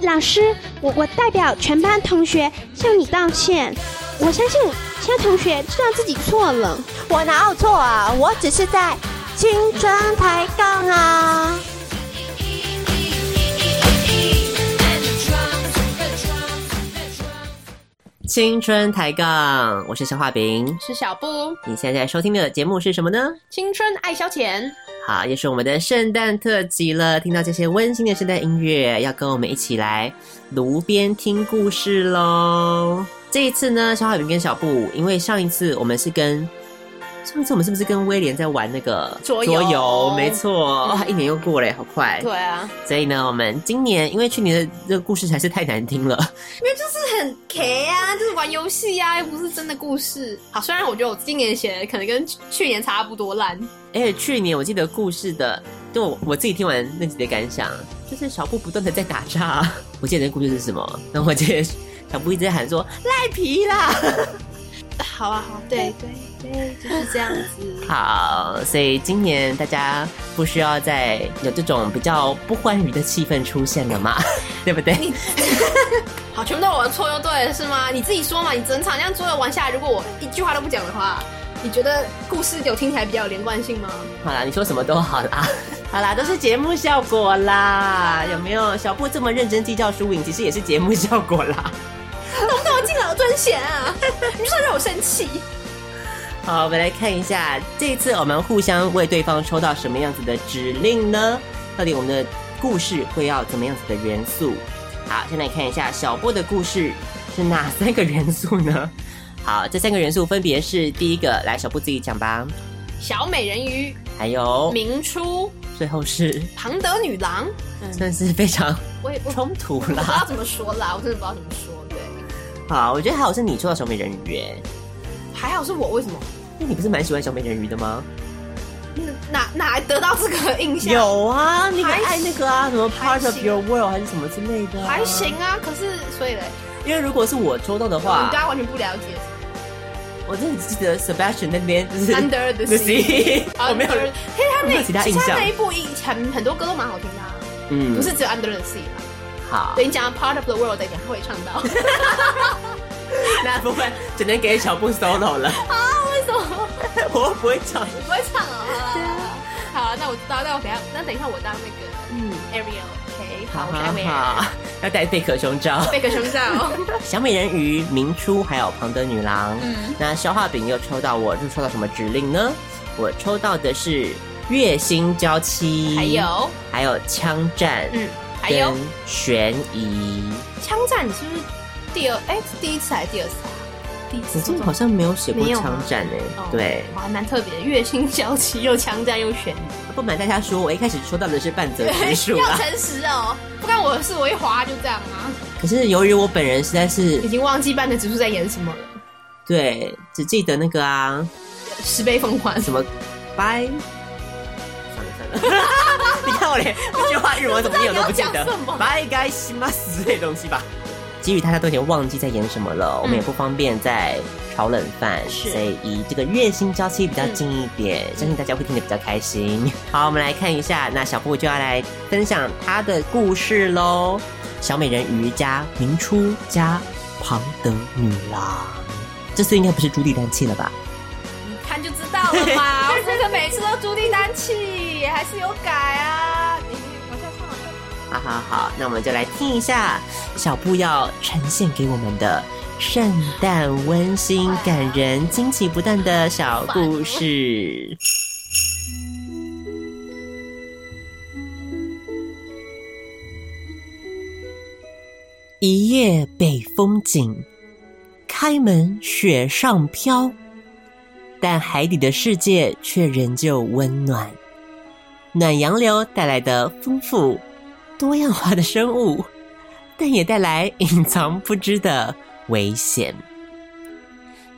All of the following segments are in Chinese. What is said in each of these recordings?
老师，我我代表全班同学向你道歉。我相信其他同学知道自己错了。我哪有错啊？我只是在青春抬杠啊！青春抬杠，我是小画饼，是小布。你现在收听的节目是什么呢？青春爱消遣。好，也是我们的圣诞特辑了。听到这些温馨的圣诞音乐，要跟我们一起来炉边听故事喽。这一次呢，小画饼跟小布，因为上一次我们是跟。上次我们是不是跟威廉在玩那个桌游？桌游没错，哇、嗯哦，一年又过了，好快。对啊，所以呢，我们今年因为去年的这个故事实在是太难听了，因为就是很 K 啊，就是玩游戏啊，又不是真的故事。好，虽然我觉得我今年写的可能跟去年差不多烂。而且去年我记得故事的，就我，我自己听完那集的感想，就是小布不断的在打岔。我记得那故事是什么？然后我记得小布一直在喊说赖皮啦。好啊，好，对对对，就是这样子。好，所以今年大家不需要再有这种比较不欢愉的气氛出现了嘛，对不对？好，全部都是我的错就对了，是吗？你自己说嘛，你整场这样桌游玩下来，如果我一句话都不讲的话，你觉得故事有听起来比较有连贯性吗？好啦，你说什么都好啦，好啦，都是节目效果啦，有没有？小布这么认真计较输赢，其实也是节目效果啦。懂不懂我敬老尊贤啊？你说让我生气。好，我们来看一下，这一次我们互相为对方抽到什么样子的指令呢？到底我们的故事会要怎么样子的元素？好，先来看一下小布的故事是哪三个元素呢？好，这三个元素分别是第一个，来，小布自己讲吧。小美人鱼，还有明初，最后是庞德女郎，算是非常我也不冲突啦。我不知道怎么说啦，我真的不知道怎么说。对好，我觉得还好是你抽到小美人鱼耶，还好是我，为什么？那你不是蛮喜欢小美人鱼的吗？哪哪来得到这个印象？有啊，你很爱那个啊，什么 Part of Your World 还是什么之类的，还行啊。可是所以嘞，因为如果是我抽到的话，你对他完全不了解。我真的只记得 Sebastian 那边就是 Under the Sea，我没有，因为他那其他印象，那一部很很多歌都蛮好听的，嗯，不是只有 Under the Sea。好，等你讲 Part of the World 再讲，他会唱到。那部分只能给小布 solo 了。啊？为什么？我不会唱，你不会唱啊？对啊。好，那我知道，那我等下，那等一下我当那个嗯 Ariel，OK，好，好，好，要戴贝壳胸罩，贝壳胸罩。小美人鱼、明初还有庞德女郎。嗯。那消化饼又抽到我，就抽到什么指令呢？我抽到的是月薪娇妻，还有还有枪战，嗯。还有悬疑枪战，你是不是第二？哎，是第一次还是第二次啊？第一次。好像没有写过枪战哎。对，还蛮特别的，月薪娇妻又枪战又悬疑。不瞒大家说，我一开始说到的是半泽直树。要诚实哦，不关我的事，我一滑就这样啊。可是由于我本人实在是已经忘记半泽直树在演什么了。对，只记得那个啊，十倍奉还什么拜。你看我连这句话日文怎么念我都不记得，拜该西马斯这东西吧？基于大家都已经忘记在演什么了，嗯、我们也不方便再炒冷饭，所以以这个月薪娇妻比较近一点，嗯、相信大家会听得比较开心。好，我们来看一下，那小布就要来分享他的故事喽。小美人鱼加明初加庞德女郎，这次应该不是朱棣丹气了吧？你看就知道了嘛，这个每次都朱棣丹气，还是有改啊。好好好，那我们就来听一下小布要呈现给我们的圣诞温馨、感人、惊奇不断的小故事。一夜北风紧，开门雪上飘，但海底的世界却仍旧温暖。暖洋流带来的丰富多样化的生物，但也带来隐藏不知的危险。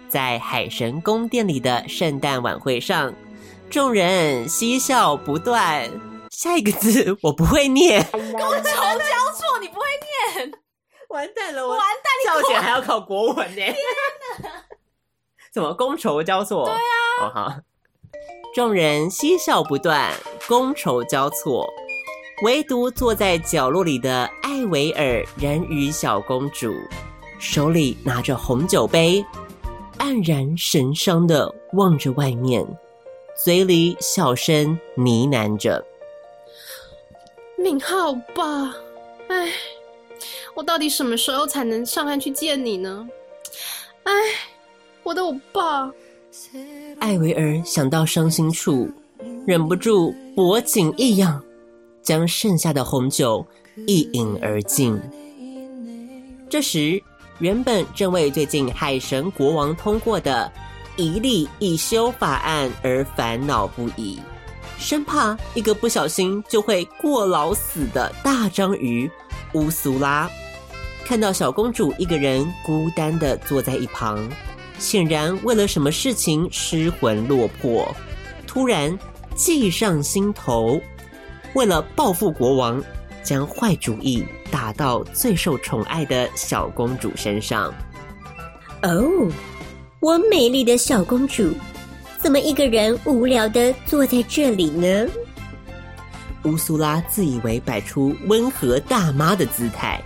在海神宫殿里的圣诞晚会上，众人嬉笑不断。下一个字我不会念，觥筹交错，你不会念。完蛋了！我完蛋！教检还要考国文呢！天哪！怎么觥筹交错？对啊！哦好，众人嬉笑不断，觥筹交错，唯独坐在角落里的艾维尔人鱼小公主，手里拿着红酒杯，黯然神伤的望着外面，嘴里小声呢喃着：“敏浩吧，哎。”我到底什么时候才能上岸去见你呢？哎，我的欧巴！艾维尔想到伤心处，忍不住脖颈一痒，将剩下的红酒一饮而尽。这时，原本正为最近海神国王通过的一例一休法案而烦恼不已，生怕一个不小心就会过劳死的大章鱼乌苏拉。看到小公主一个人孤单的坐在一旁，显然为了什么事情失魂落魄，突然计上心头，为了报复国王，将坏主意打到最受宠爱的小公主身上。哦，我美丽的小公主，怎么一个人无聊的坐在这里呢？乌苏拉自以为摆出温和大妈的姿态。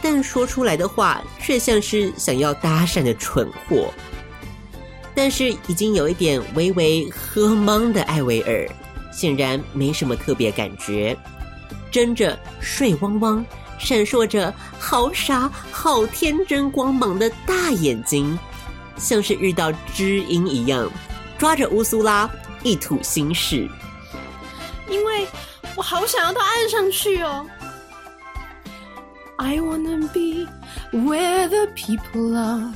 但说出来的话却像是想要搭讪的蠢货。但是已经有一点微微喝懵的艾薇儿，显然没什么特别感觉，睁着水汪汪、闪烁着好傻好天真光芒的大眼睛，像是遇到知音一样，抓着乌苏拉一吐心事。因为我好想要到岸上去哦。I wanna be where the people are.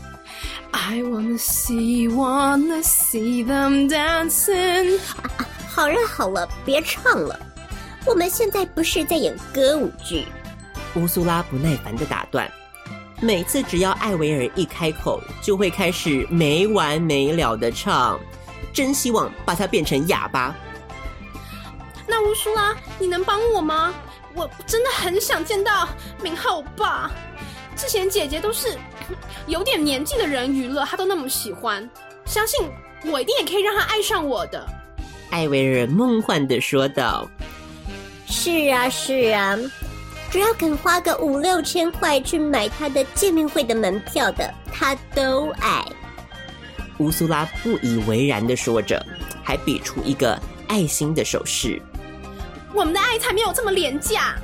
I wanna see, wanna see them dancing. 啊，好了好了，别唱了，我们现在不是在演歌舞剧。乌苏拉不耐烦的打断，每次只要艾维尔一开口，就会开始没完没了的唱，真希望把他变成哑巴。那乌苏拉，你能帮我吗？我真的很想见到明浩爸。之前姐姐都是有点年纪的人娱乐，他都那么喜欢，相信我一定也可以让他爱上我的。艾薇儿梦幻的说道：“是啊，是啊，只要肯花个五六千块去买他的见面会的门票的，他都爱。”乌苏拉不以为然的说着，还比出一个爱心的手势。我们的爱才没有这么廉价！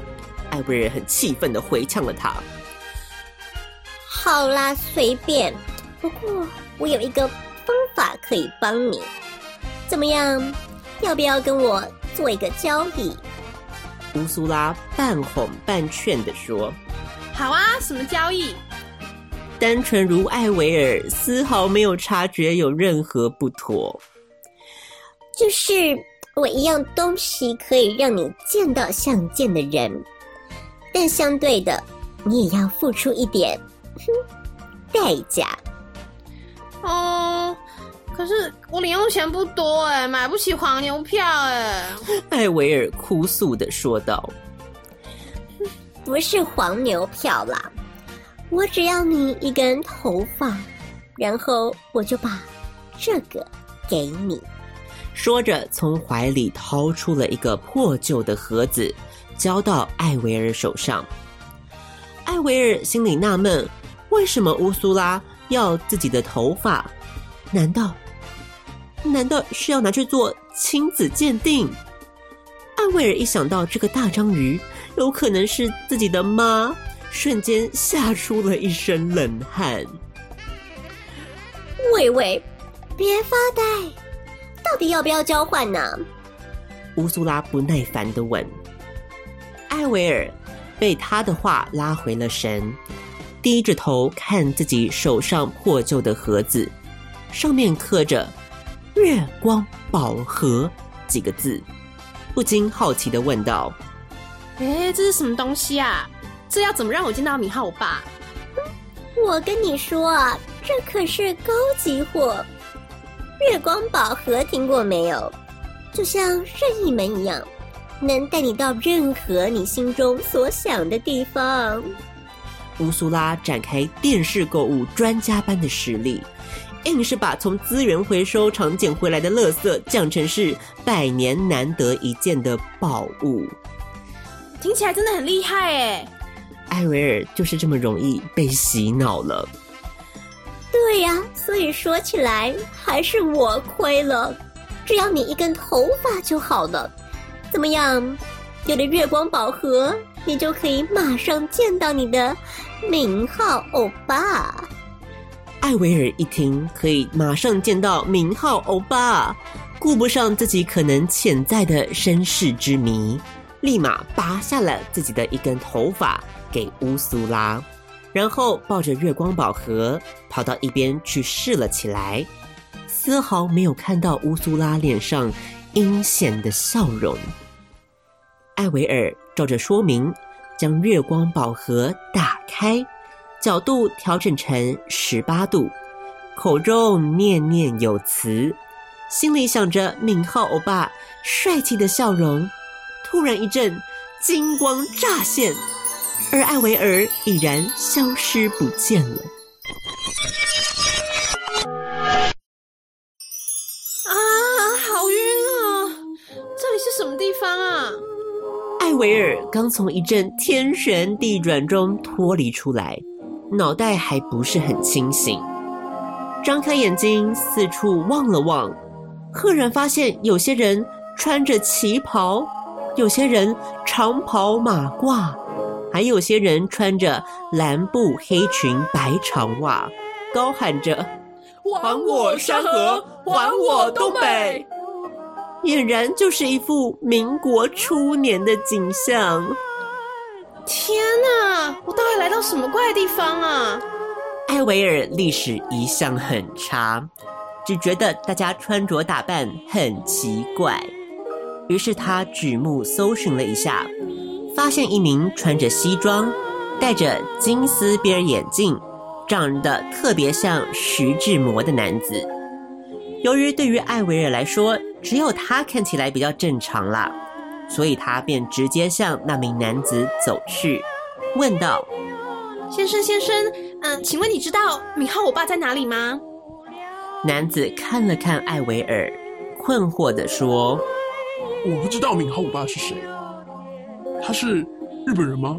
艾薇儿很气愤的回呛了他。好啦，随便。不过我有一个方法可以帮你，怎么样？要不要跟我做一个交易？乌苏拉半哄半劝的说：“好啊，什么交易？”单纯如艾维尔，丝毫没有察觉有任何不妥。就是。我一样东西可以让你见到想见的人，但相对的，你也要付出一点哼代价。哦，可是我零用钱不多哎，买不起黄牛票哎。艾维尔哭诉的说道：“不是黄牛票啦，我只要你一根头发，然后我就把这个给你。说着，从怀里掏出了一个破旧的盒子，交到艾维尔手上。艾维尔心里纳闷：为什么乌苏拉要自己的头发？难道，难道是要拿去做亲子鉴定？艾薇儿一想到这个大章鱼有可能是自己的妈，瞬间吓出了一身冷汗。喂喂，别发呆！到底要不要交换呢？乌苏拉不耐烦的问。艾薇儿被他的话拉回了神，低着头看自己手上破旧的盒子，上面刻着“月光宝盒”几个字，不禁好奇的问道：“哎，这是什么东西啊？这要怎么让我见到米浩欧巴？” 我跟你说啊，这可是高级货。月光宝盒听过没有？就像任意门一样，能带你到任何你心中所想的地方。乌苏拉展开电视购物专家般的实力，硬是把从资源回收厂捡回来的垃圾讲成是百年难得一见的宝物。听起来真的很厉害哎！艾维尔就是这么容易被洗脑了。对呀，所以说起来还是我亏了。只要你一根头发就好了，怎么样？有了月光宝盒，你就可以马上见到你的名号欧巴。艾维尔一听可以马上见到名号欧巴，顾不上自己可能潜在的身世之谜，立马拔下了自己的一根头发给乌苏拉。然后抱着月光宝盒跑到一边去试了起来，丝毫没有看到乌苏拉脸上阴险的笑容。艾维尔照着说明，将月光宝盒打开，角度调整成十八度，口中念念有词，心里想着敏浩欧巴帅气的笑容，突然一阵金光乍现。而艾维尔已然消失不见了。啊，好晕啊！这里是什么地方啊？艾维尔刚从一阵天旋地转中脱离出来，脑袋还不是很清醒，张开眼睛四处望了望，赫然发现有些人穿着旗袍，有些人长袍马褂。还有些人穿着蓝布黑裙白长袜，高喊着“还我山河，还我东北”，俨然就是一副民国初年的景象。天哪，我到底来到什么怪地方啊？艾维尔历史一向很差，只觉得大家穿着打扮很奇怪，于是他举目搜寻了一下。发现一名穿着西装、戴着金丝边眼镜、长得特别像徐志摩的男子。由于对于艾维尔来说，只有他看起来比较正常啦，所以他便直接向那名男子走去，问道：“先生，先生，嗯，请问你知道敏浩我爸在哪里吗？”男子看了看艾维尔，困惑的说：“我不知道敏浩我爸是谁。”他是日本人吗？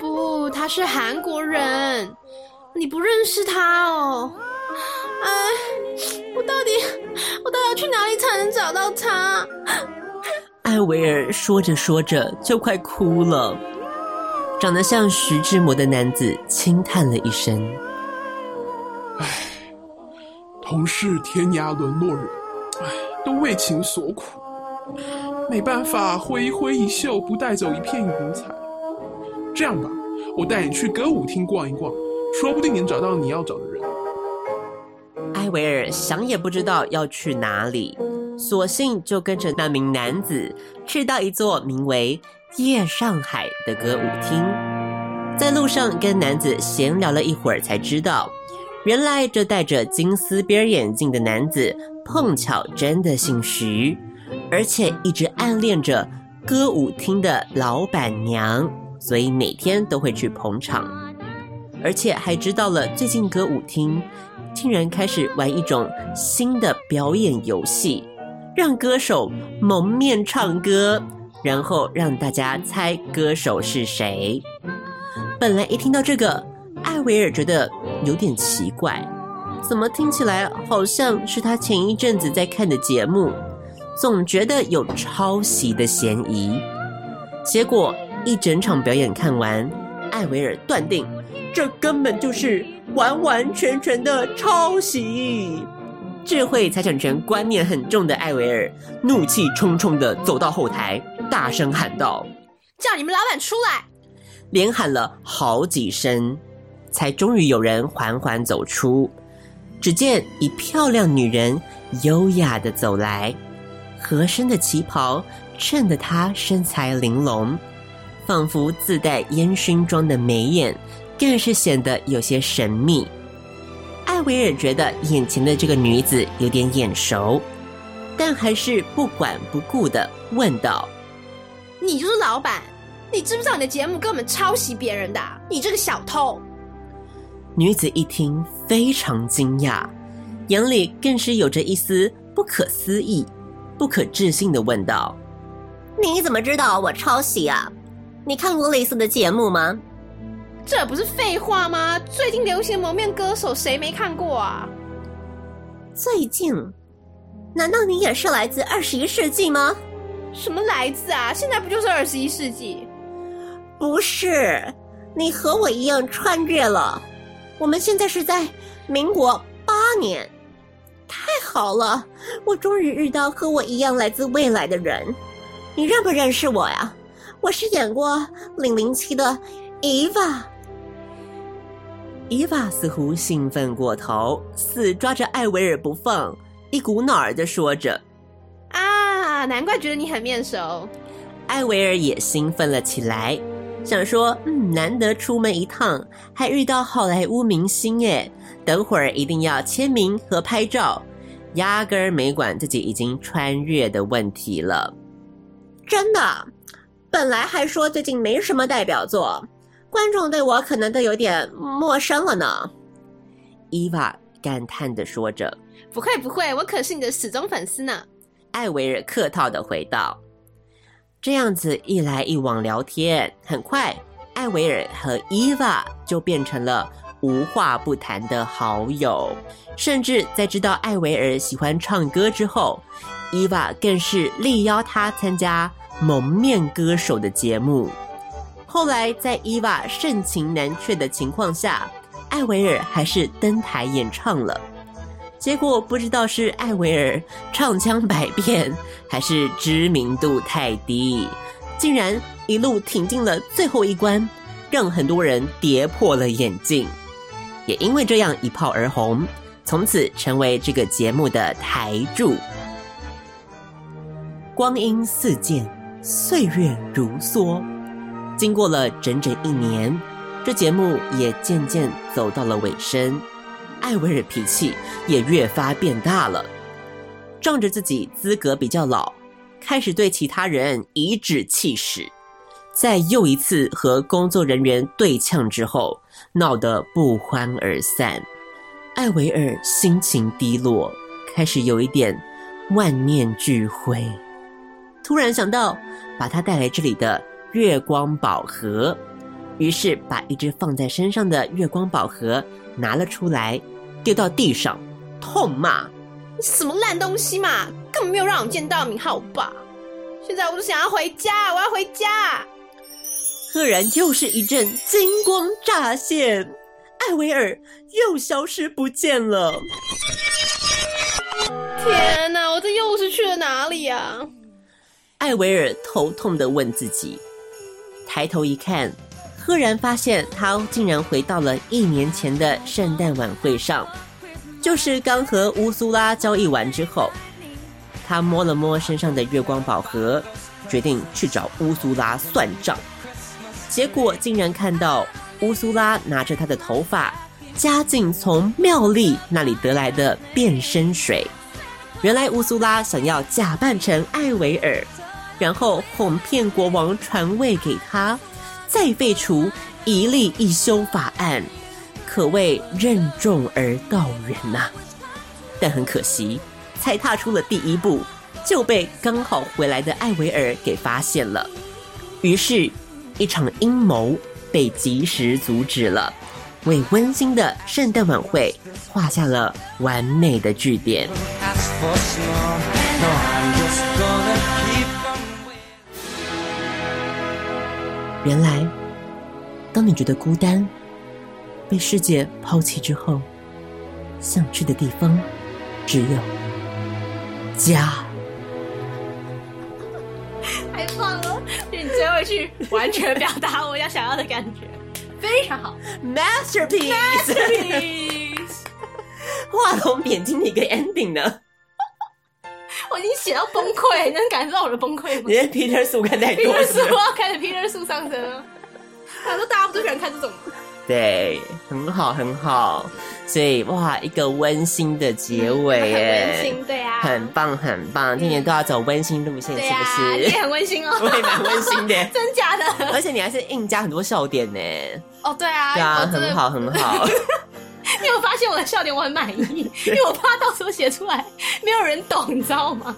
不，他是韩国人。你不认识他哦？哎，我到底，我到底要去哪里才能找到他？艾维尔说着说着就快哭了。长得像徐志摩的男子轻叹了一声：“唉，同是天涯沦落人，唉，都为情所苦。”没办法，挥一挥衣袖，不带走一片云彩。这样吧，我带你去歌舞厅逛一逛，说不定能找到你要找的人。艾维尔想也不知道要去哪里，索性就跟着那名男子去到一座名为“夜上海”的歌舞厅。在路上跟男子闲聊了一会儿，才知道，原来这戴着金丝边眼镜的男子碰巧真的姓徐。而且一直暗恋着歌舞厅的老板娘，所以每天都会去捧场。而且还知道了最近歌舞厅竟然开始玩一种新的表演游戏，让歌手蒙面唱歌，然后让大家猜歌手是谁。本来一听到这个，艾维尔觉得有点奇怪，怎么听起来好像是他前一阵子在看的节目，总觉得有抄袭的嫌疑。结果一整场表演看完，艾维尔断定这根本就是完完全全的抄袭。智慧财产权观念很重的艾维尔怒气冲冲地走到后台，大声喊道：“叫你们老板出来！”连喊了好几声，才终于有人缓缓走出。只见一漂亮女人优雅地走来，合身的旗袍衬得她身材玲珑，仿佛自带烟熏妆的眉眼更是显得有些神秘。艾薇儿觉得眼前的这个女子有点眼熟，但还是不管不顾的问道：“你就是老板？”你知不知道你的节目根本抄袭别人的？你这个小偷！女子一听非常惊讶，眼里更是有着一丝不可思议、不可置信的问道：“你怎么知道我抄袭啊？你看过类似的节目吗？”这不是废话吗？最近流行蒙面歌手，谁没看过啊？最近？难道你也是来自二十一世纪吗？什么来自啊？现在不就是二十一世纪？不是，你和我一样穿越了。我们现在是在民国八年，太好了，我终于遇到和我一样来自未来的人。你认不认识我呀？我是演过《零零七》的伊娃。伊娃似乎兴奋过头，死抓着艾维尔不放，一股脑儿的说着：“啊，难怪觉得你很面熟。”艾维尔也兴奋了起来。想说，嗯，难得出门一趟，还遇到好莱坞明星耶，等会儿一定要签名和拍照，压根儿没管自己已经穿越的问题了。真的，本来还说最近没什么代表作，观众对我可能都有点陌生了呢。伊娃感叹的说着：“不会不会，我可是你的死忠粉丝呢。”艾维尔客套的回道。这样子一来一往聊天，很快，艾维尔和伊娃就变成了无话不谈的好友。甚至在知道艾维尔喜欢唱歌之后，伊娃更是力邀他参加蒙面歌手的节目。后来，在伊娃盛情难却的情况下，艾维尔还是登台演唱了。结果不知道是艾维尔唱腔百变，还是知名度太低，竟然一路挺进了最后一关，让很多人跌破了眼镜。也因为这样一炮而红，从此成为这个节目的台柱。光阴似箭，岁月如梭，经过了整整一年，这节目也渐渐走到了尾声。艾维尔脾气也越发变大了，仗着自己资格比较老，开始对其他人颐指气使。在又一次和工作人员对呛之后，闹得不欢而散。艾维尔心情低落，开始有一点万念俱灰。突然想到把他带来这里的月光宝盒，于是把一只放在身上的月光宝盒拿了出来，丢到地上，痛骂：“你什么烂东西嘛！根本没有让我见到你，好吧！现在我就想要回家，我要回家！”赫然又是一阵金光乍现，艾维尔又消失不见了。天哪，我这又是去了哪里呀？艾维尔头痛的问自己，抬头一看。赫然发现，他竟然回到了一年前的圣诞晚会上，就是刚和乌苏拉交易完之后，他摸了摸身上的月光宝盒，决定去找乌苏拉算账。结果竟然看到乌苏拉拿着他的头发，加进从妙丽那里得来的变身水。原来乌苏拉想要假扮成艾维尔，然后哄骗国王传位给他。再废除一例一修法案，可谓任重而道远呐、但很可惜，才踏出了第一步，就被刚好回来的艾维尔给发现了。于是，一场阴谋被及时阻止了，为温馨的圣诞晚会画下了完美的句点。原来，当你觉得孤单、被世界抛弃之后，想去的地方只有家。太棒了！你最后一句，完全表达我要想要的感觉，非常好，masterpiece，masterpiece。画龙点睛的一个 ending 呢？我已经写到崩溃，你能感受到我的崩溃吗？你的 Peter 树看太多了。Peter 数我要开始 Peter 树上升了。他说大家不都喜欢看这种吗？对，很好，很好。所以哇，一个温馨的结尾耶，温馨，对啊，很棒，很棒。今年都要走温馨路线，是不是？也很温馨哦，我也蛮温馨的，真假的？而且你还是硬加很多笑点呢。哦，对啊，对啊，很好，很好。你有发现我的笑点我很满意，因为我怕到时候写出来没有人懂，你知道吗？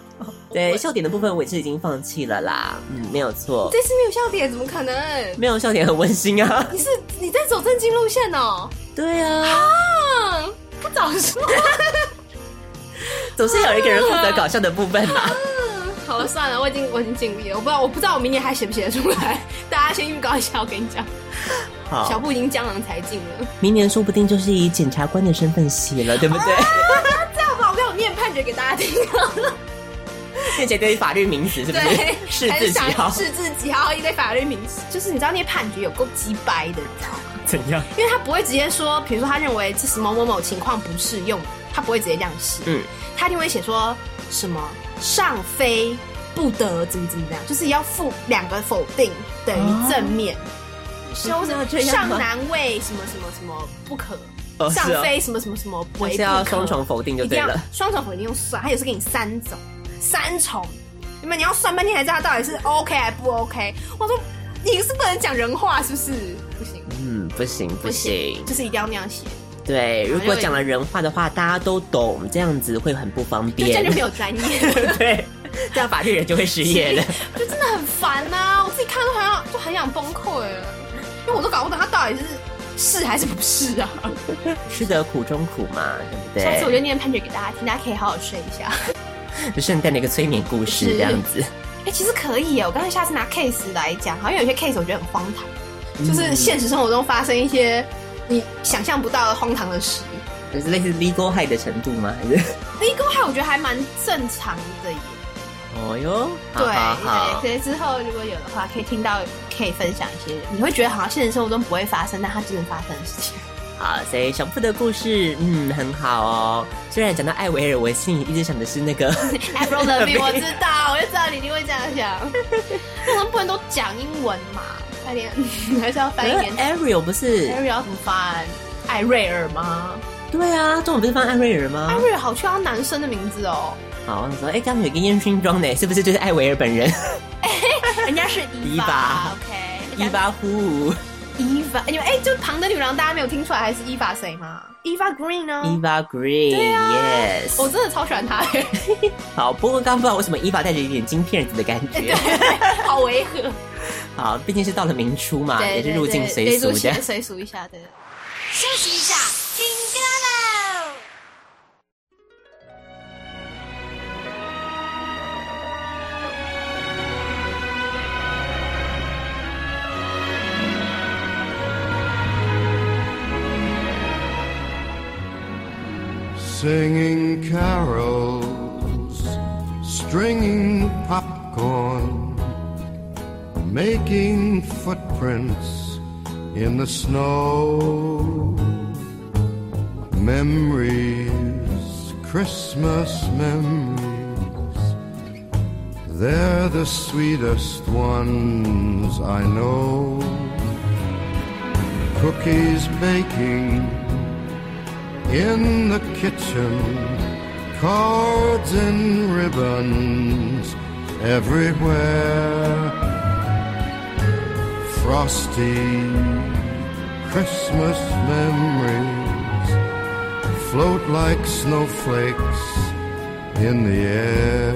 对，笑点的部分我也是已经放弃了啦。嗯，没有错。这次没有笑点，怎么可能？没有笑点很温馨啊！你是你在走正经路线哦？对啊。啊，不早说，总是有一个人负责搞笑的部分嘛。啊，好了，算了，我已经我已经尽力了。我不知道我不知道我明年还写不写得出来，大家先预告一下，我跟你讲。好小布已经江郎才尽了，明年说不定就是以检察官的身份写了，对不对？啊、这样吧，我让我念判决给大家听。念起来对于法律名词是不是？对，是字几号？是字几号？一堆法律名词，就是你知道那些判决有够鸡掰的，你知道吗？怎样？因为他不会直接说，比如说他认为这是某某某情况不适用，他不会直接这样写。嗯，他一定会写说什么上非不得怎么怎么样，就是要负两个否定等于正面。哦修尚难为什么什么什么不可，上非什么什么什么为不可，是要双重否定就对了。双重否定用算，他也是给你三种，三重，你们你要算半天才知道他到底是 OK 还不 OK。我说你是不能讲人话，是不是？不行，嗯，不行不行，就是一定要那样写。对，如果讲了人话的话，大家都懂，这样子会很不方便，这样就没有专业。对，这样法律人就会失业了，就真的很烦呐、啊！我自己看都好像就很想崩溃了。因为我都搞不懂他到底是是还是不是啊？吃得苦中苦嘛，对不对？下次我就念判决给大家听，大家可以好好睡一下。就圣诞的一个催眠故事这样子。哎、欸，其实可以耶！我刚才下次拿 case 来讲，好像有些 case 我觉得很荒唐，嗯、就是现实生活中发生一些你想象不到的荒唐的事。就是类似 legal high 的程度吗？还是 legal high？我觉得还蛮正常的耶。哦哟，对对，所以之后如果有的话，可以听到，可以分享一些，你会觉得好像现实生活中不会发生，但它真的发生的事情。好，所以小布的故事，嗯，很好哦。虽然讲到艾维尔，我心里一直想的是那个 Avril Lavigne，我知道，我就知道你一定会这样想。为什么不能都讲英文嘛？快点，还是要翻译。Ariel 不是 Ariel 要怎么翻？艾瑞尔吗？对啊，中文不是翻艾瑞尔吗？艾瑞尔好像男生的名字哦。好，我说，哎，刚刚有个烟熏妆呢，是不是就是艾维尔本人？人家是 伊娃，OK，伊娃呼，伊娃，因为哎，就旁的女郎，大家没有听出来，还是伊娃谁吗？伊娃 Green 呢？伊娃 Green，对啊，Yes，我真的超喜欢她。好，不过刚刚不知道为什么伊娃带着一点金片子的感觉，好违和。好，毕竟是到了明初嘛，也是入境随俗的，随俗一下的。休息一下，Singing carols, stringing popcorn, making footprints in the snow. Memories, Christmas memories, they're the sweetest ones I know. Cookies baking in the kitchen, cards and ribbons everywhere. Frosty Christmas memories float like snowflakes in the air.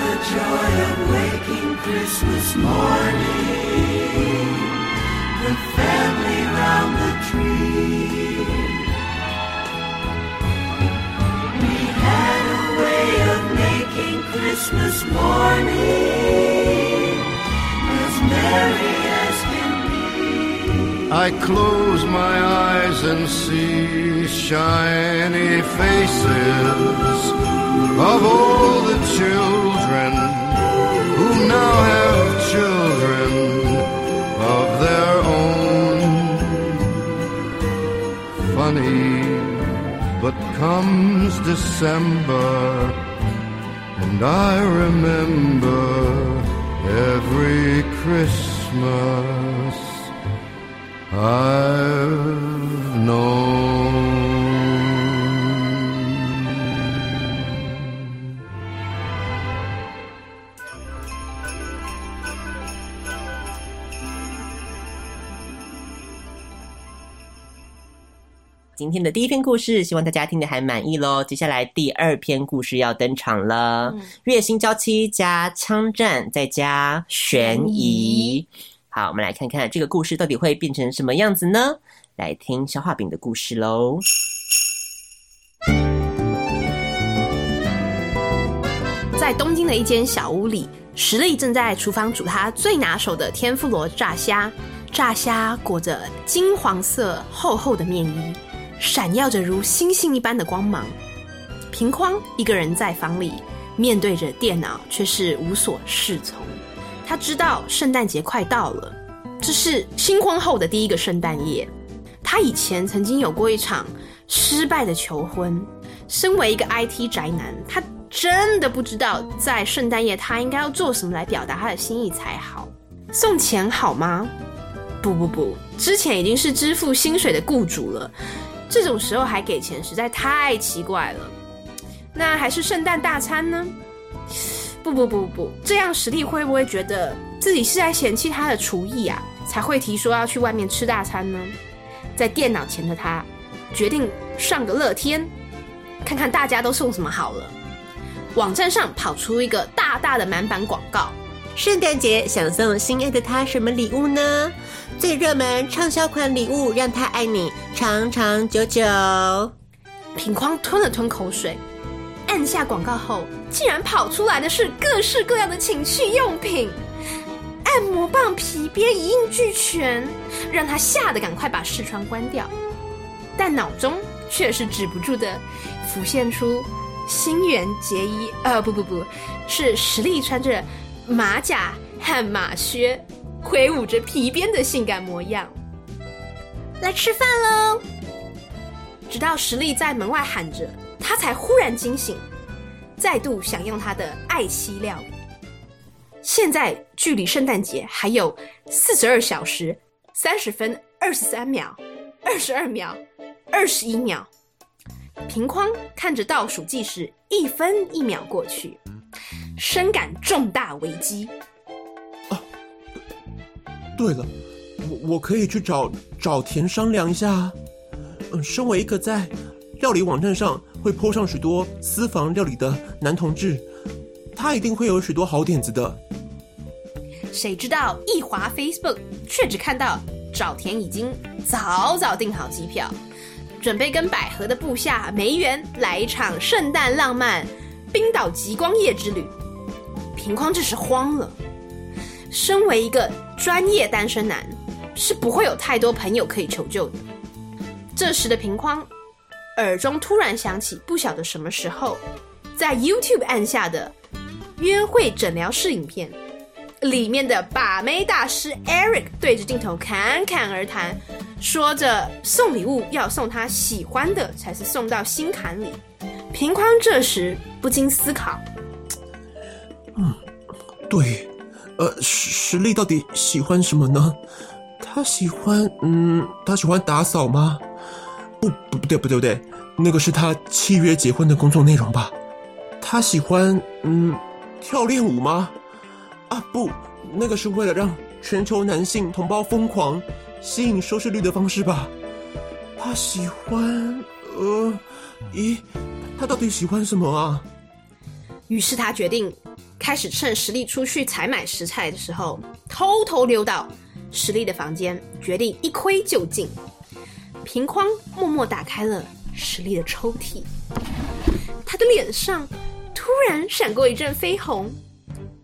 the joy of waking Christmas morning, family round the tree. We had a way of making Christmas morning as merry as can be. I close my eyes and see shiny faces of all the children who now have children of their own. Funny, but comes December, and I remember every Christmas I've known. 今天的第一篇故事，希望大家听得还满意喽。接下来第二篇故事要登场了，月薪娇妻加枪战再加悬疑。好，我们来看看这个故事到底会变成什么样子呢？来听消化饼的故事喽。在东京的一间小屋里，实力正在厨房煮他最拿手的天妇罗炸虾。炸虾裹着金黄色厚厚的面衣，闪耀着如星星一般的光芒。平匡一个人在房里，面对着电脑，却是无所适从。他知道圣诞节快到了，这是新婚后的第一个圣诞夜。他以前曾经有过一场失败的求婚。身为一个 IT 宅男，他真的不知道在圣诞夜他应该要做什么来表达他的心意才好。送钱好吗？不不不，之前已经是支付薪水的雇主了，这种时候还给钱，实在太奇怪了。那还是圣诞大餐呢？不不不不，这样实力会不会觉得自己是在嫌弃他的厨艺啊？才会提说要去外面吃大餐呢？在电脑前的他决定上个乐天，看看大家都送什么好了。网站上跑出一个大大的满版广告。圣诞节想送心爱的他什么礼物呢？最热门畅销款礼物，让他爱你长长久久。品框吞了吞口水，按下广告后，竟然跑出来的是各式各样的情趣用品，按摩棒、皮鞭一应俱全，让他吓得赶快把视窗关掉。但脑中却是止不住的浮现出新垣结衣，呃，不不不，是实力穿着。马甲和马靴，挥舞着皮鞭的性感模样。来吃饭喽！直到实力在门外喊着，他才忽然惊醒，再度享用他的爱妻料理。现在距离圣诞节还有四十二小时三十分二十三秒、二十二秒、二十一秒。平框看着倒数计时，一分一秒过去。深感重大危机。对了，我我可以去找找田商量一下。嗯，身为一个在料理网站上会泼上许多私房料理的男同志，他一定会有许多好点子的。谁知道一滑 Facebook，却只看到沼田已经早早订好机票，准备跟百合的部下梅园来一场圣诞浪漫冰岛极光夜之旅。平匡这时慌了。身为一个专业单身男，是不会有太多朋友可以求救的。这时的平匡耳中突然响起，不晓得什么时候在 YouTube 按下的约会诊疗室影片，里面的把妹大师 Eric 对着镜头侃侃而谈，说着送礼物要送他喜欢的，才是送到心坎里。平匡这时不禁思考。嗯，对，呃，实力到底喜欢什么呢？他喜欢，嗯，他喜欢打扫吗？不，不，不对，不对，不对，那个是他契约结婚的工作内容吧？他喜欢，嗯，跳练舞吗？啊，不，那个是为了让全球男性同胞疯狂、吸引收视率的方式吧？他喜欢……呃，咦，他到底喜欢什么啊？于是他决定开始趁实力出去采买食材的时候，偷偷溜到实力的房间，决定一窥究竟。平匡默默打开了实力的抽屉，他的脸上突然闪过一阵绯红。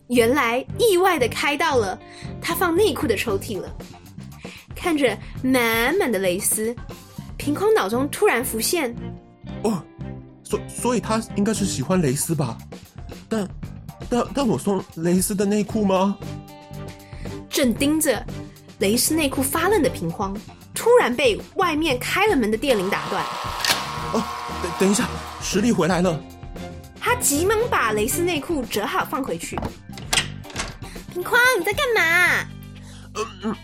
原来意外的开到了他放内裤的抽屉了。看着满满的蕾丝，平匡脑中突然浮现：哦，所所以他应该是喜欢蕾丝吧？但但但我送蕾丝的内裤吗？正盯着蕾丝内裤发愣的平匡，突然被外面开了门的电铃打断。哦，等等一下，实力回来了。他急忙把蕾丝内裤折好放回去。平匡，你在干嘛？嗯嗯，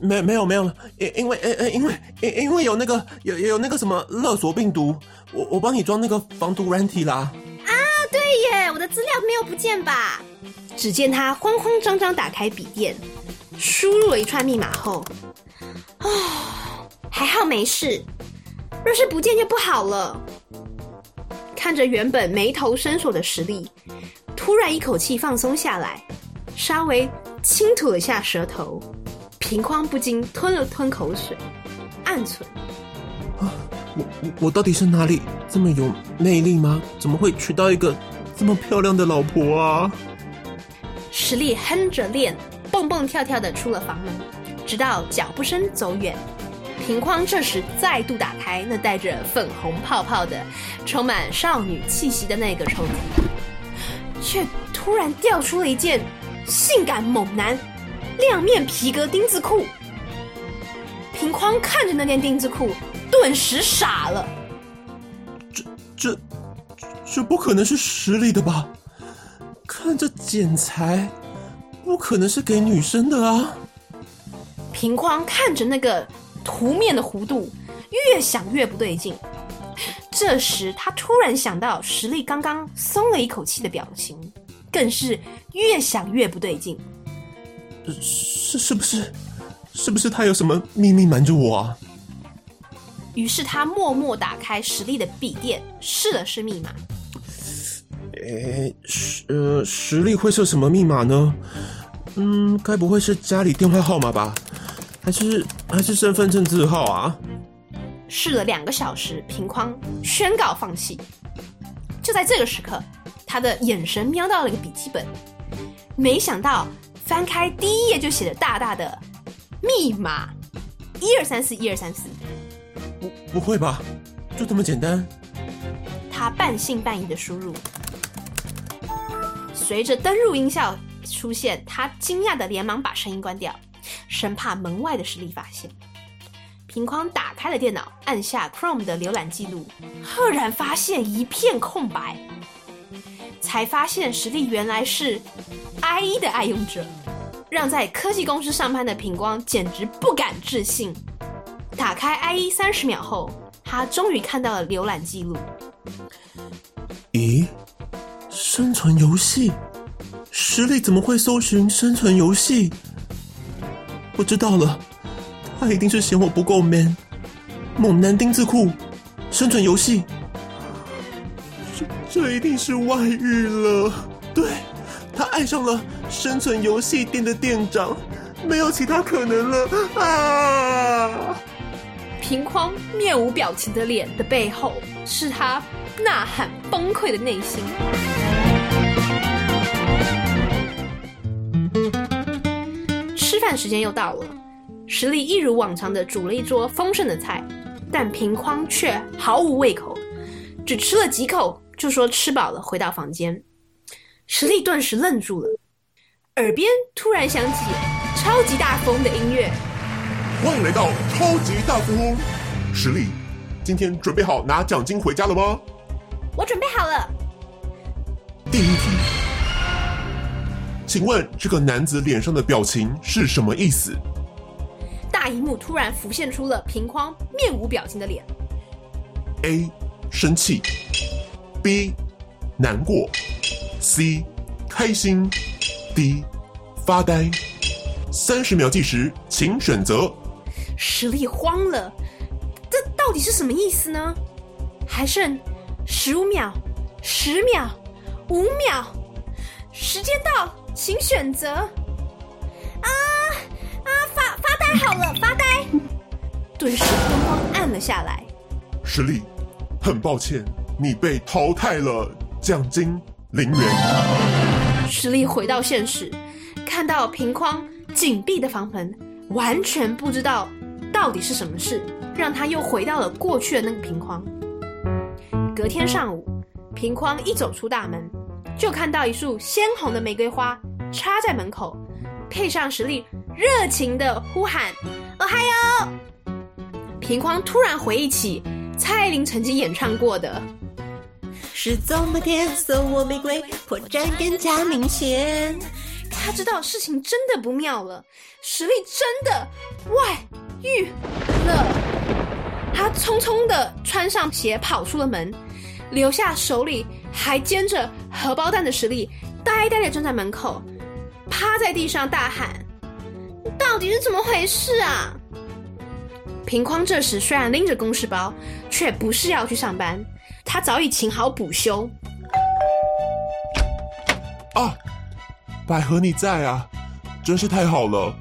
没没有没有，因因为呃呃因为因因为有那个有有那个什么勒索病毒，我我帮你装那个防毒软体啦。耶，我的资料没有不见吧？只见他慌慌张张打开笔电，输入了一串密码后，啊、哦，还好没事。若是不见就不好了。看着原本眉头深锁的实力，突然一口气放松下来。稍微轻吐了下舌头，平匡不禁吞了吞口水，暗存：啊，我我我到底是哪里这么有魅力吗？怎么会娶到一个这么漂亮的老婆啊？实力哼着练，蹦蹦跳跳的出了房门，直到脚步声走远。平匡这时再度打开那带着粉红泡泡的、充满少女气息的那个抽屉，却突然掉出了一件。性感猛男，亮面皮革丁字裤。平匡看着那件丁字裤，顿时傻了。这、这、这不可能是实力的吧？看这剪裁，不可能是给女生的啊！平匡看着那个图面的弧度，越想越不对劲。这时，他突然想到实力刚刚松了一口气的表情。更是越想越不对劲，是是不是？是不是他有什么秘密瞒着我啊？于是他默默打开实力的笔电，试了试密码。诶，实呃，实力会设什么密码呢？嗯，该不会是家里电话号码吧？还是还是身份证字号啊？试了两个小时，平框宣告放弃。就在这个时刻。他的眼神瞄到了一个笔记本，没想到翻开第一页就写着大大的密码：一二三四一二三四。不，不会吧？就这么简单？他半信半疑的输入，随着登入音效出现，他惊讶的连忙把声音关掉，生怕门外的实力发现。平框打开了电脑，按下 Chrome 的浏览记录，赫然发现一片空白。才发现实力原来是 IE 的爱用者，让在科技公司上班的平光简直不敢置信。打开 IE 三十秒后，他终于看到了浏览记录。咦，生存游戏？实力怎么会搜寻生存游戏？我知道了，他一定是嫌我不够 man。猛男丁字裤，生存游戏。这这一定是外遇了，对，他爱上了生存游戏店的店长，没有其他可能了啊！平匡面无表情的脸的背后，是他呐喊崩溃的内心。饭时间又到了，实力一如往常的煮了一桌丰盛的菜，但平匡却毫无胃口，只吃了几口。就说吃饱了，回到房间，实力顿时愣住了，耳边突然响起超级大富翁的音乐。欢迎来到超级大富翁，实力，今天准备好拿奖金回家了吗？我准备好了。第一题，请问这个男子脸上的表情是什么意思？大荧幕突然浮现出了平匡面无表情的脸。A，生气。B，难过；C，开心；D，发呆。三十秒计时，请选择。实力慌了，这到底是什么意思呢？还剩十五秒、十秒、五秒，时间到，请选择。啊啊，发发呆好了，发呆。顿时灯光暗了下来。实力，很抱歉，你被淘汰了，奖金零元。实力回到现实，看到平框紧闭的房门，完全不知道到底是什么事，让他又回到了过去的那个平框。隔天上午，平框一走出大门，就看到一束鲜红的玫瑰花插在门口，配上实力热情的呼喊：“哦嗨哟！”平框突然回忆起蔡依林曾经演唱过的。是怎么天送我玫瑰，破绽更加明显。他知道事情真的不妙了，实力真的外遇了。他匆匆的穿上鞋跑出了门，留下手里还煎着荷包蛋的实力，呆呆的站在门口，趴在地上大喊：“到底是怎么回事啊？”平匡这时虽然拎着公事包，却不是要去上班。他早已请好补休。啊，百合你在啊，真是太好了。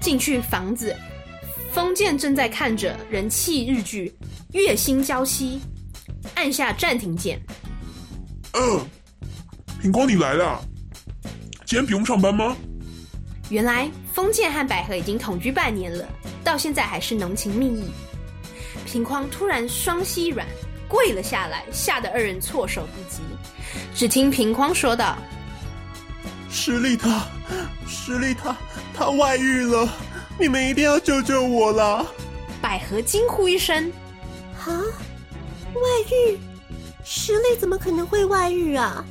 进去房子，封建正在看着人气日剧《月薪娇妻》，按下暂停键。嗯，品光你来了，今天不用上班吗？原来封建和百合已经同居半年了，到现在还是浓情蜜意。平匡突然双膝软。跪了下来，吓得二人措手不及。只听瓶框说道：“实力他，实力他，他外遇了！你们一定要救救我啦！”百合惊呼一声：“啊，外遇？实力怎么可能会外遇啊？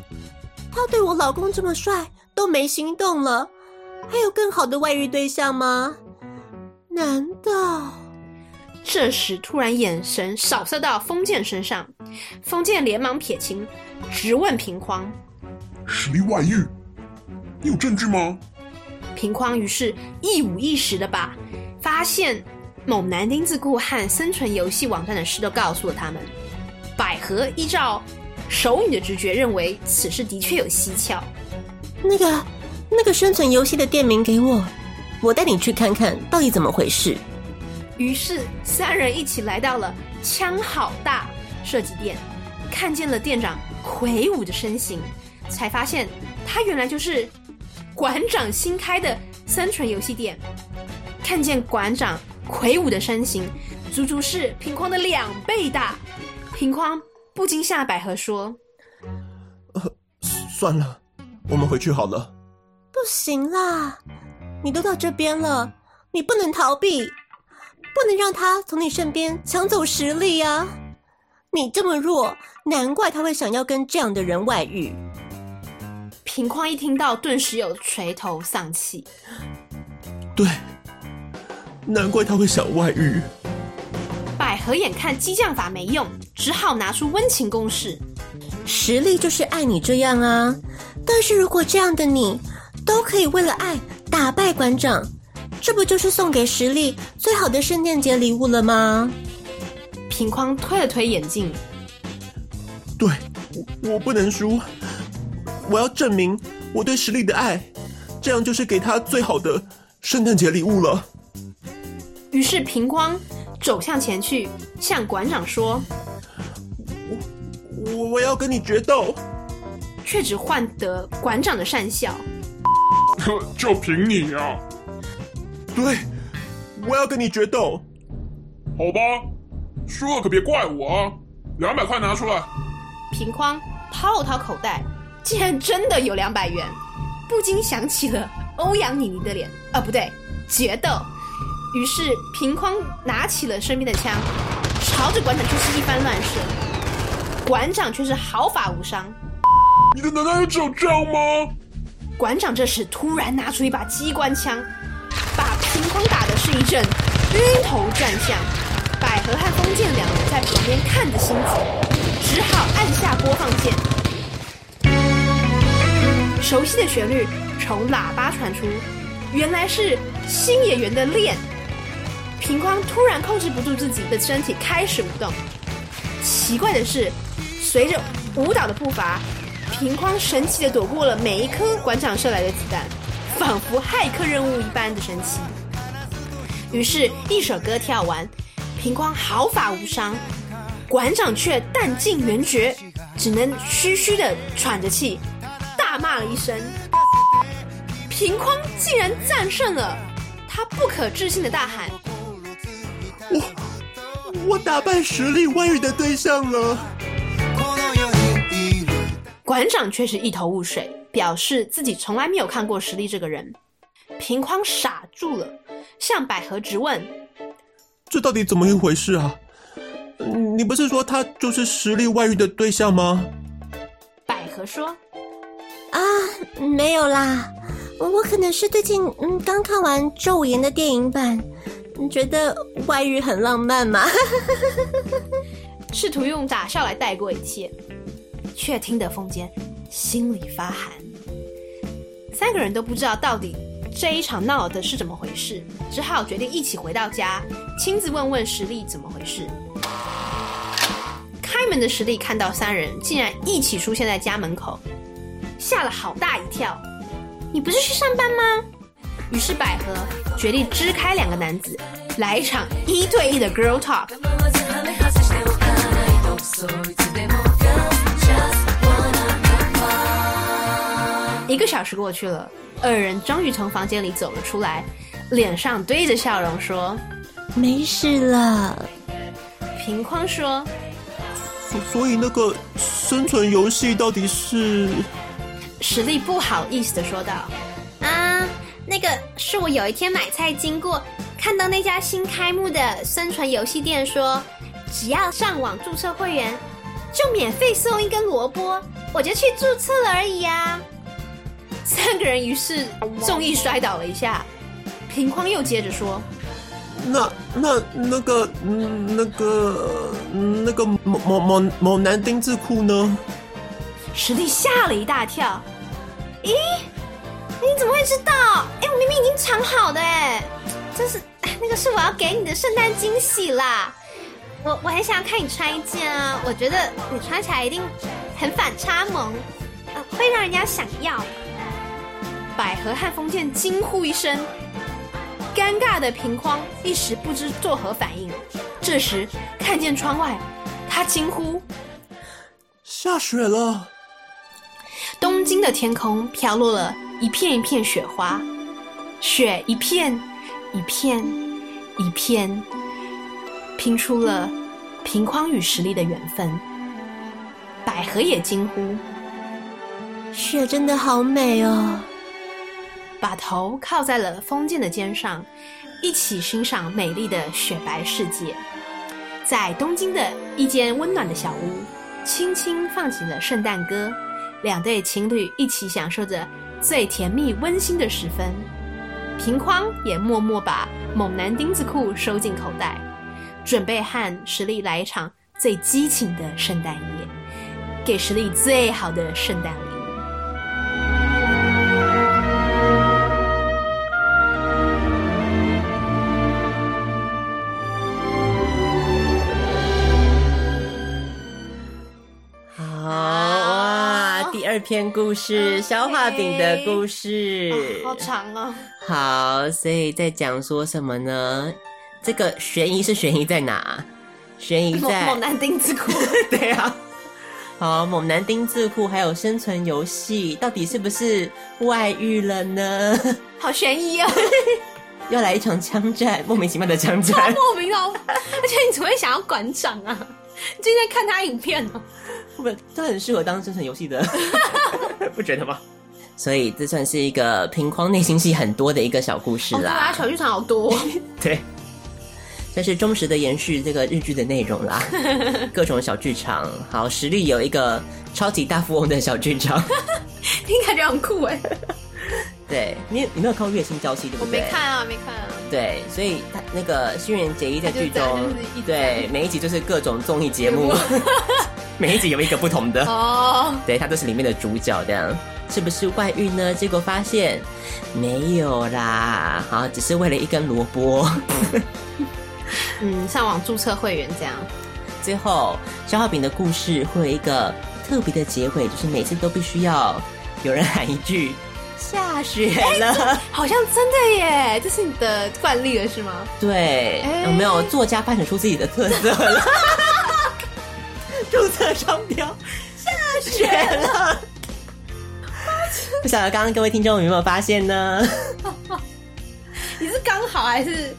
他对我老公这么帅都没心动了，还有更好的外遇对象吗？难道？”这时，突然眼神扫射到封建身上，封建连忙撇清，直问平匡：“实力外遇，你有证据吗？”平匡于是一五一十的把发现猛男丁字裤和生存游戏网站的事都告诉了他们。百合依照熟女的直觉认为此事的确有蹊跷。那个那个生存游戏的店名给我，我带你去看看到底怎么回事。于是三人一起来到了枪好大设计店，看见了店长魁梧的身形，才发现他原来就是馆长新开的生存游戏店。看见馆长魁梧的身形，足足是平框的两倍大。平框不禁吓百合说：“呃，算了，我们回去好了。”不行啦，你都到这边了，你不能逃避。不能让他从你身边抢走实力啊！你这么弱，难怪他会想要跟这样的人外遇。平匡一听到，顿时有垂头丧气。对，难怪他会想外遇。百合眼看激将法没用，只好拿出温情攻势。实力就是爱你这样啊！但是如果这样的你都可以为了爱打败馆长。这不就是送给实力最好的圣诞节礼物了吗？平框推了推眼镜，对，我，我不能输，我要证明我对实力的爱，这样就是给他最好的圣诞节礼物了。于是平框走向前去，向馆长说：“我我我要跟你决斗。”却只换得馆长的善笑。就凭你啊！对，我要跟你决斗。好吧，输了可别怪我啊！两百块拿出来。平框掏了掏口袋，竟然真的有两百元，不禁想起了欧阳妮妮的脸。啊，不对，决斗。于是平框拿起了身边的枪，朝着馆长就是一番乱射。馆长却是毫发无伤。你的能耐只有这样吗？馆长这时突然拿出一把机关枪。把平框打的是一阵晕头转向，百合和封建两人在旁边看着心急，只好按下播放键。熟悉的旋律从喇叭传出，原来是新演员的恋。平匡突然控制不住自己的身体，开始舞动。奇怪的是，随着舞蹈的步伐，平匡神奇的躲过了每一颗馆长射来的子弹，仿佛骇客任务一般的神奇。于是，一首歌跳完，平匡毫发无伤，馆长却弹尽援绝，只能嘘嘘的喘着气，大骂了一声。平匡竟然战胜了！他不可置信的大喊：“我打败实力外遇的对象了！”馆长却是一头雾水，表示自己从来没有看过实力这个人。平匡傻住了，向百合直问：“这到底怎么一回事啊？你不是说他就是实力外遇的对象吗？”百合说：“啊，没有啦。”我可能是最近嗯刚看完周五言的电影版，觉得外遇很浪漫吗，试图用打笑来带过一切，却听得风间心里发寒。三个人都不知道到底这一场闹的是怎么回事，只好决定一起回到家，亲自问问实力怎么回事。开门的实力看到三人竟然一起出现在家门口，吓了好大一跳。你不是去上班吗？于是百合决定支开两个男子，来一场一对一的 girl talk。一个小时过去了，二人终于从房间里走了出来，脸上堆着笑容说：“没事了。”平匡说：“所所以那个生存游戏到底是？”实力不好意思的说道：“啊，那个是我有一天买菜经过，看到那家新开幕的生存游戏店说，只要上网注册会员，就免费送一根萝卜，我就去注册了而已啊。”三个人于是综艺摔倒了一下，平匡又接着说：“那那那个那个那个某某某某男丁字裤呢？”实力吓了一大跳，咦，你怎么会知道？哎，我明明已经藏好的哎，这是那个是我要给你的圣诞惊喜啦！我我很想要看你穿一件啊，我觉得你穿起来一定很反差萌，呃，会让人家想要。百合和风见惊呼一声，尴尬的平匡一时不知作何反应。这时看见窗外，他惊呼：下雪了！东京的天空飘落了一片一片雪花，雪一片一片一片，拼出了平匡与实力的缘分。百合也惊呼：“雪真的好美哦！”把头靠在了风见的肩上，一起欣赏美丽的雪白世界。在东京的一间温暖的小屋，轻轻放起了圣诞歌。两对情侣一起享受着最甜蜜温馨的时分，平匡也默默把猛男丁字裤收进口袋，准备和实力来一场最激情的圣诞夜，给实力最好的圣诞。篇故事，消化饼的故事，哦、好长哦。好，所以在讲说什么呢？这个悬疑是悬疑在哪？悬疑在 猛男丁字裤。对啊。好，猛男丁字裤还有生存游戏，到底是不是外遇了呢？好悬疑哦。要来一场枪战，莫名其妙的枪战，莫名哦。而且你怎么会想要馆长啊？你最近在看他影片哦。不，他很适合当生存游戏的，不觉得吗？所以这算是一个平框内心戏很多的一个小故事啦。啊、哦，小剧场好多，对，算是忠实的延续这个日剧的内容啦。各种小剧场，好，实力有一个超级大富翁的小剧场，听感觉很酷哎。对你，你没有看过《月薪娇妻》对不对？我没看啊，没看啊。对，所以他那个新垣结衣在剧中，对每一集就是各种综艺节目。每一集有一个不同的哦，对，他都是里面的主角这样。是不是外遇呢？结果发现没有啦，好，只是为了一根萝卜。嗯，上网注册会员这样。最后，消化饼的故事会有一个特别的结尾，就是每次都必须要有人喊一句“下雪了”，欸，好像真的耶，这是你的惯例了是吗？对，欸，有没有作家发展出自己的特色了？注册商标“下雪了”，不晓得刚刚各位听众有没有发现呢？你是刚好还是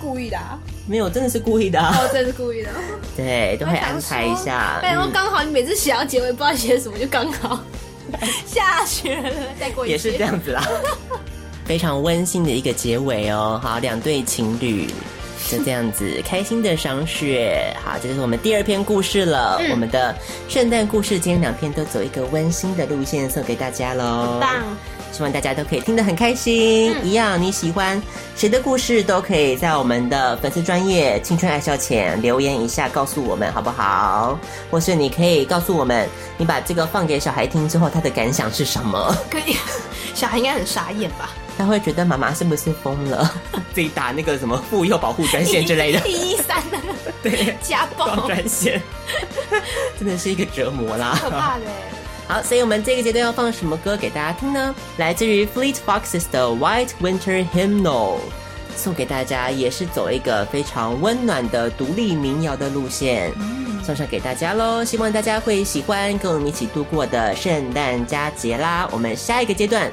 故意的啊？没有，真的是故意的、啊。哦，真的是故意的。对，都会安排一下。然后刚好你每次写到结尾不知道写什么，就刚好下雪了，再过一也是这样子啦。非常温馨的一个结尾哦。好，两对情侣就这样子开心的赏雪。好，这就是我们第二篇故事了。嗯、我们的圣诞故事今天两篇都走一个温馨的路线，送给大家喽。棒。希望大家都可以听得很开心。嗯、一样，你喜欢谁的故事，都可以在我们的粉丝专业青春爱笑前留言一下，告诉我们好不好？或是你可以告诉我们，你把这个放给小孩听之后，他的感想是什么？可以，小孩应该很傻眼吧？他会觉得妈妈是不是疯了？自己打那个什么妇幼保护专线之类的，一一三的，对，家暴专线，真的是一个折磨啦，可怕的。好，所以我们这个阶段要放什么歌给大家听呢？来自于 Fleet Foxes 的《White Winter Hymnal》，送给大家，也是走一个非常温暖的独立民谣的路线，送上给大家喽。希望大家会喜欢跟我们一起度过的圣诞佳节啦。我们下一个阶段